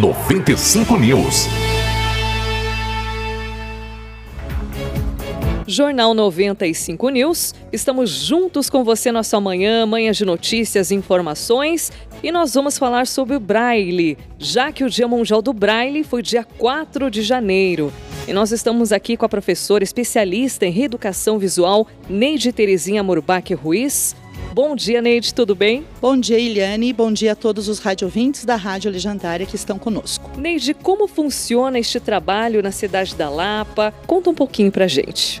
95 News. Jornal 95 News. Estamos juntos com você na sua manhã, manhã de notícias e informações. E nós vamos falar sobre o Braille, já que o Dia Mundial do Braille foi dia 4 de janeiro. E nós estamos aqui com a professora especialista em reeducação visual, Neide Terezinha Murbach Ruiz. Bom dia, Neide, tudo bem? Bom dia, Eliane, bom dia a todos os radiovintes da Rádio Legendária que estão conosco. Neide, como funciona este trabalho na cidade da Lapa? Conta um pouquinho pra gente.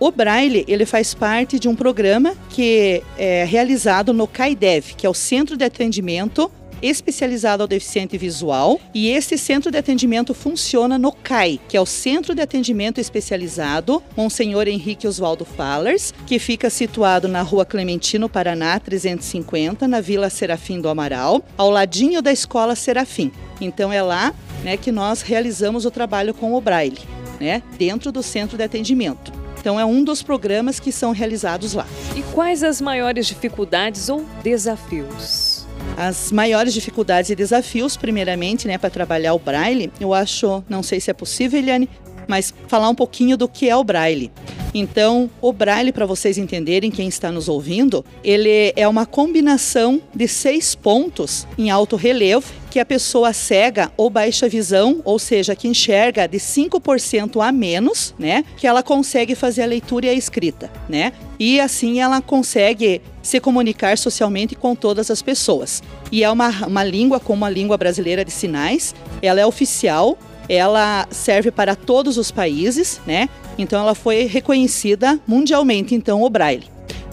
O Braille ele faz parte de um programa que é realizado no CAIDEV, que é o Centro de Atendimento especializado ao deficiente visual e esse centro de atendimento funciona no CAI, que é o Centro de Atendimento Especializado Monsenhor Henrique Oswaldo Fallers, que fica situado na Rua Clementino, Paraná, 350, na Vila Serafim do Amaral, ao ladinho da Escola Serafim. Então é lá né, que nós realizamos o trabalho com o Braille, né, dentro do centro de atendimento. Então é um dos programas que são realizados lá. E quais as maiores dificuldades ou desafios? As maiores dificuldades e desafios, primeiramente, né, para trabalhar o braille, eu acho, não sei se é possível, Eliane, mas falar um pouquinho do que é o braille. Então, o braille, para vocês entenderem, quem está nos ouvindo, ele é uma combinação de seis pontos em alto relevo que a pessoa cega ou baixa visão, ou seja, que enxerga de 5% a menos, né, que ela consegue fazer a leitura e a escrita, né? E assim ela consegue se comunicar socialmente com todas as pessoas. E é uma, uma língua como a língua brasileira de sinais, ela é oficial, ela serve para todos os países, né? Então ela foi reconhecida mundialmente, então, o Braille.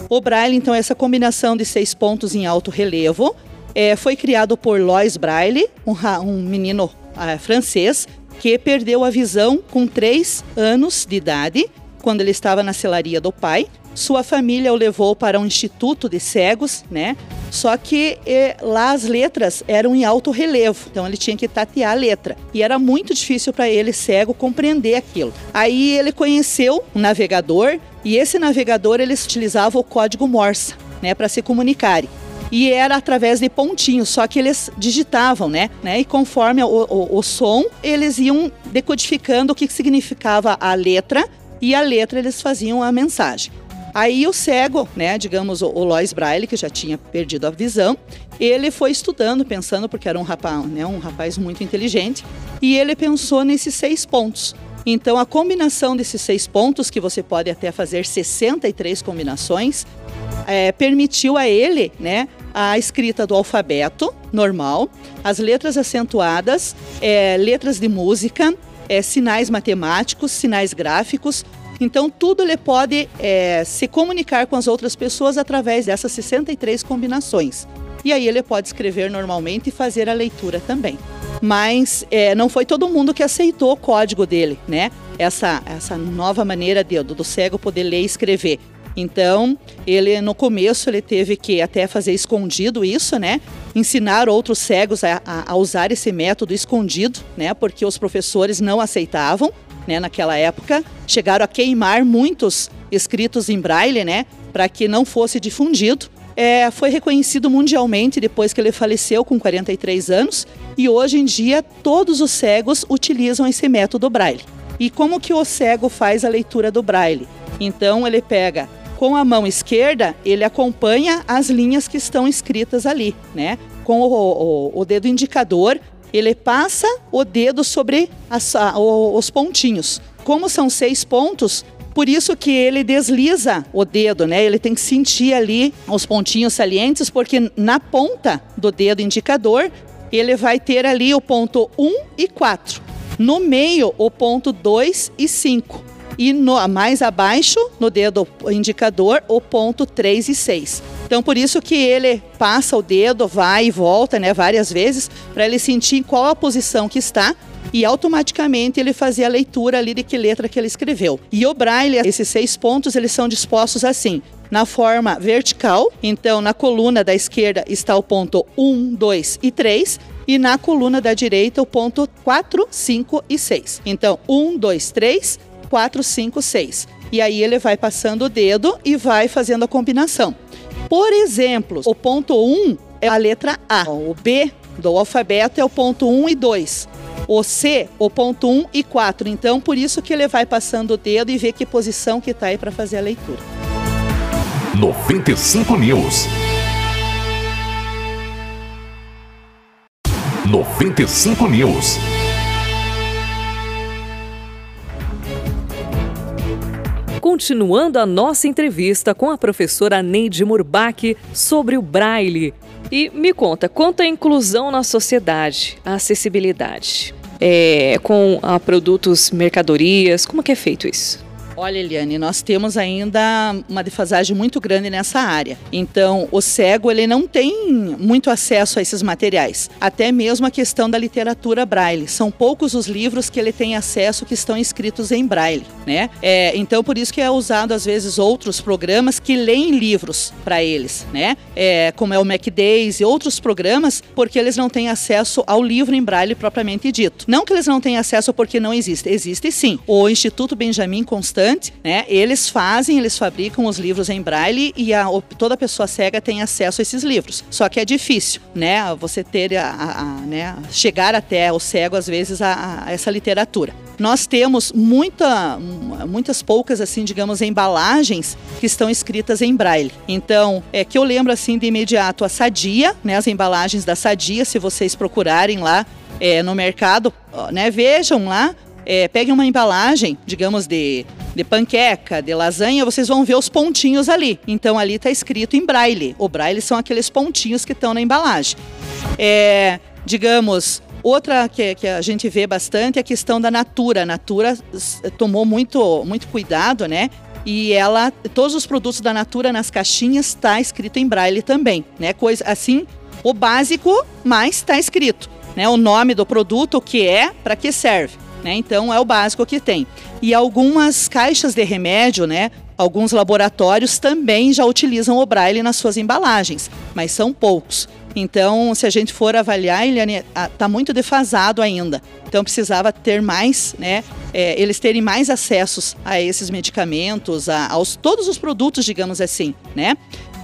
O Braille, então, é essa combinação de seis pontos em alto relevo, é, foi criado por Lois Braille, um, um menino uh, francês que perdeu a visão com três anos de idade, quando ele estava na celaria do pai. Sua família o levou para um instituto de cegos, né? Só que eh, lá as letras eram em alto relevo, então ele tinha que tatear a letra. E era muito difícil para ele, cego, compreender aquilo. Aí ele conheceu um navegador e esse navegador eles utilizavam o código Morse, né, para se comunicarem e era através de pontinhos, só que eles digitavam, né? né? E conforme o, o, o som, eles iam decodificando o que significava a letra e a letra eles faziam a mensagem. Aí o cego, né, digamos o, Lois Braille, que já tinha perdido a visão, ele foi estudando, pensando, porque era um rapaz, né, um rapaz muito inteligente, e ele pensou nesses seis pontos. Então, a combinação desses seis pontos, que você pode até fazer 63 combinações, é, permitiu a ele né, a escrita do alfabeto normal, as letras acentuadas, é, letras de música, é, sinais matemáticos, sinais gráficos, então, tudo ele pode é, se comunicar com as outras pessoas através dessas 63 combinações. E aí ele pode escrever normalmente e fazer a leitura também. Mas é, não foi todo mundo que aceitou o código dele, né? Essa, essa nova maneira de, do, cego poder ler e escrever. Então, ele no começo ele teve que até fazer escondido isso, né? Ensinar outros cegos a, a, a usar esse método escondido, né? Porque os professores não aceitavam né, naquela época, chegaram a queimar muitos escritos em braille, né, para que não fosse difundido. É, foi reconhecido mundialmente depois que ele faleceu com 43 anos e hoje em dia todos os cegos utilizam esse método braille. E como que o cego faz a leitura do braille? Então ele pega com a mão esquerda, ele acompanha as linhas que estão escritas ali, né? Com o, o, o dedo indicador, ele passa o dedo sobre as, os pontinhos. Como são seis pontos, por isso que ele desliza o dedo, né? Ele tem que sentir ali os pontinhos salientes, porque na ponta do dedo indicador, ele vai ter ali o ponto 1 e 4. No meio, o ponto 2 e 5. E no, mais abaixo, no dedo indicador, o ponto 3 e 6. Então, por isso que ele passa o dedo, vai e volta, né, várias vezes, para ele sentir qual a posição que está e automaticamente ele fazia a leitura ali de que letra que ele escreveu. E o braille, esses seis pontos, eles são dispostos assim, na forma vertical. Então, na coluna da esquerda está o ponto 1, 2 e 3 e na coluna da direita o ponto 4, 5 e 6. Então, 1, 2, 3, 4, 5, 6. E aí ele vai passando o dedo e vai fazendo a combinação. Por exemplo, o ponto 1 um é a letra A, o B do alfabeto é o ponto 1 e 2. O C, o ponto 1 e 4. Então, por isso que ele vai passando o dedo e vê que posição que está aí para fazer a leitura. 95 News. 95 News. Continuando a nossa entrevista com a professora Neide Murbach sobre o Braille. E me conta, quanto à inclusão na sociedade, a acessibilidade, é, com a produtos, mercadorias, como que é feito isso? Olha, Eliane, nós temos ainda uma defasagem muito grande nessa área. Então, o cego ele não tem muito acesso a esses materiais. Até mesmo a questão da literatura braille. São poucos os livros que ele tem acesso que estão escritos em braille, né? É, então, por isso que é usado às vezes outros programas que leem livros para eles, né? É, como é o MacDays e outros programas, porque eles não têm acesso ao livro em braille propriamente dito. Não que eles não tenham acesso porque não existe, existe sim. O Instituto Benjamin Constant né? Eles fazem, eles fabricam os livros em braille e a, toda pessoa cega tem acesso a esses livros. Só que é difícil, né? Você ter a, a, a né? chegar até o cego às vezes a, essa literatura nós temos muita, muitas poucas, assim, digamos, embalagens que estão escritas em braille. Então, é que eu lembro, assim, de imediato a Sadia, né, as embalagens da Sadia, se vocês procurarem lá é, no mercado, né, vejam lá, é, peguem uma embalagem, digamos, de de panqueca, de lasanha, vocês vão ver os pontinhos ali. Então ali está escrito em braille. O braille são aqueles pontinhos que estão na embalagem. É, digamos, Outra que, que, a gente vê bastante é a questão da Natura. A Natura tomou muito, muito cuidado, né? E ela, todos os produtos da Natura nas caixinhas está escrito em braille também, né? Coisa assim, o básico, mas está escrito, né? O nome do produto, o que é, para que serve. Né? Então é o básico que tem. E algumas caixas de remédio, né? Alguns laboratórios também já utilizam o braille nas suas embalagens, mas são poucos. Então, se a gente for avaliar, ele está muito defasado ainda. Então, precisava ter mais, né? É, eles terem mais acessos a esses medicamentos, a, aos todos os produtos, digamos assim, né?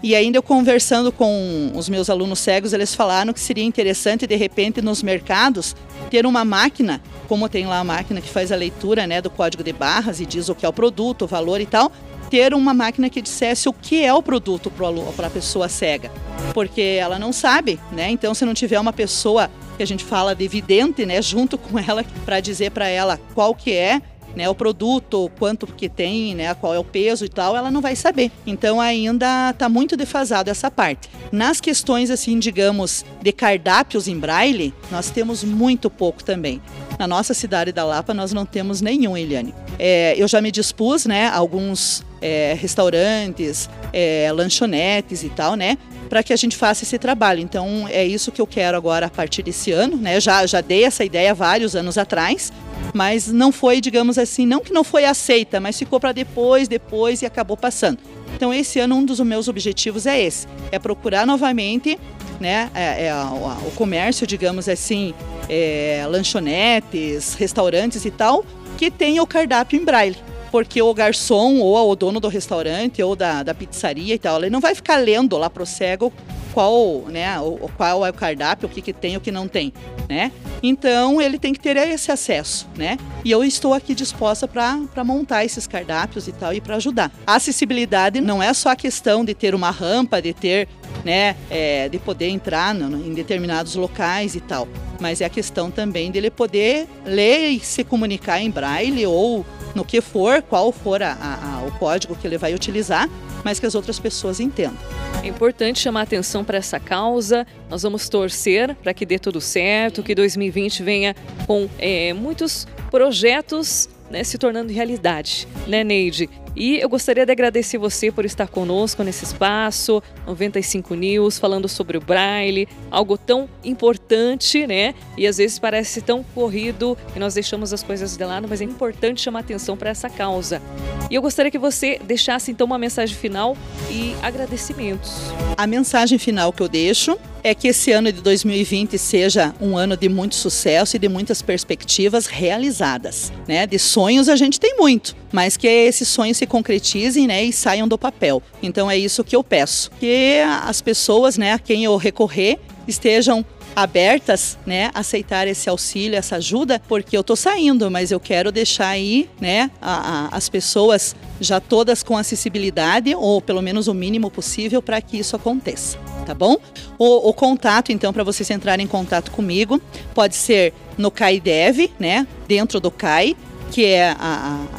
E ainda eu conversando com os meus alunos cegos, eles falaram que seria interessante, de repente, nos mercados, ter uma máquina como tem lá a máquina que faz a leitura né, do código de barras e diz o que é o produto, o valor e tal, ter uma máquina que dissesse o que é o produto para a pessoa cega. Porque ela não sabe, né? Então, se não tiver uma pessoa que a gente fala de vidente, né, junto com ela, para dizer para ela qual que é, né, o produto, quanto que tem, né, qual é o peso e tal, ela não vai saber. Então ainda está muito defasado essa parte. Nas questões assim, digamos, de cardápios em braille, nós temos muito pouco também. Na nossa cidade da Lapa nós não temos nenhum, Eliane. É, eu já me dispus, né, alguns é, restaurantes, é, lanchonetes e tal, né, para que a gente faça esse trabalho. Então é isso que eu quero agora a partir desse ano, né? Já já dei essa ideia vários anos atrás mas não foi, digamos assim, não que não foi aceita, mas ficou para depois, depois e acabou passando. Então esse ano um dos meus objetivos é esse, é procurar novamente, né, é, é, o, comércio, digamos assim, é, lanchonetes, restaurantes e tal, que tenha o cardápio em braille porque o garçom ou o dono do restaurante ou da, da pizzaria e tal, ele não vai ficar lendo lá pro cego qual, né, o, qual é o cardápio, o que, que tem, o que não tem, né? Então ele tem que ter esse acesso, né? E eu estou aqui disposta para montar esses cardápios e tal e para ajudar. A acessibilidade não é só a questão de ter uma rampa, de ter, né, é, de poder entrar no, em determinados locais e tal, mas é a questão também dele poder ler e se comunicar em braille ou no que for, qual for a, a, o código que ele vai utilizar, mas que as outras pessoas entendam. É importante chamar atenção para essa causa. Nós vamos torcer para que dê tudo certo, que 2020 venha com é, muitos projetos né, se tornando realidade, né, Neide? E eu gostaria de agradecer você por estar conosco nesse espaço, 95 News, falando sobre o Braille, algo tão importante, né? E às vezes parece tão corrido que nós deixamos as coisas de lado, mas é importante chamar atenção para essa causa. E eu gostaria que você deixasse então uma mensagem final e agradecimentos. A mensagem final que eu deixo é que esse ano de 2020 seja um ano de muito sucesso e de muitas perspectivas realizadas, né? De sonhos a gente tem muito, mas que esses sonhos se concretizem, né, e saiam do papel. Então é isso que eu peço, que as pessoas, né, a quem eu recorrer, estejam abertas, né, aceitar esse auxílio, essa ajuda, porque eu tô saindo, mas eu quero deixar aí, né, a, a, as pessoas já todas com acessibilidade, ou pelo menos o mínimo possível, para que isso aconteça tá bom? O, o contato, então, para vocês entrarem em contato comigo, pode ser no CAIDEV, né? Dentro do CAI, que é a,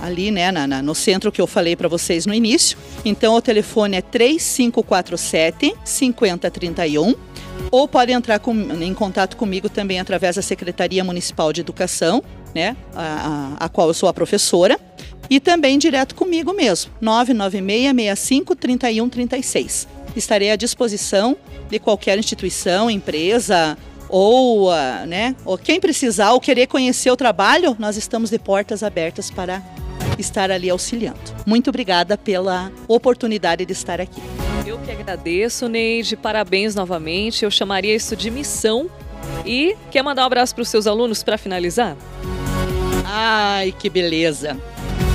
a, ali, né, na, na, no centro que eu falei para vocês no início. Então, o telefone é 3547 5031 ou pode entrar com, em contato comigo também através da Secretaria Municipal de Educação, né, a, a, a qual eu sou a professora, e também direto comigo mesmo, 996 65 31 36 estarei à disposição de qualquer instituição, empresa ou, uh, né, ou quem precisar ou querer conhecer o trabalho, nós estamos de portas abertas para estar ali auxiliando. Muito obrigada pela oportunidade de estar aqui. Eu que agradeço, Neide. Parabéns novamente. Eu chamaria isso de missão. E quer mandar um abraço para os seus alunos para finalizar? Ai, que beleza!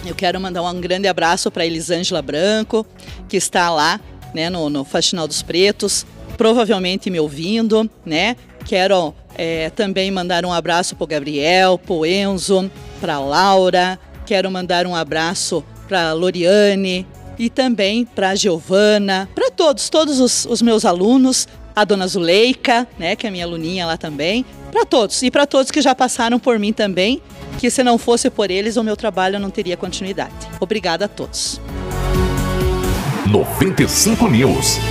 Eu quero mandar um grande abraço para Elisângela Branco, que está lá né, no, no Faxinal dos Pretos, provavelmente me ouvindo, né? Quero é, também mandar um abraço para o Gabriel, para o Enzo, para Laura, quero mandar um abraço para Loriane e também para Giovana, para todos, todos os, os, meus alunos, a dona Zuleika, né, que é minha aluninha lá também, para todos e para todos que já passaram por mim também, que se não fosse por eles o meu trabalho não teria continuidade. Obrigada a todos. 95 News.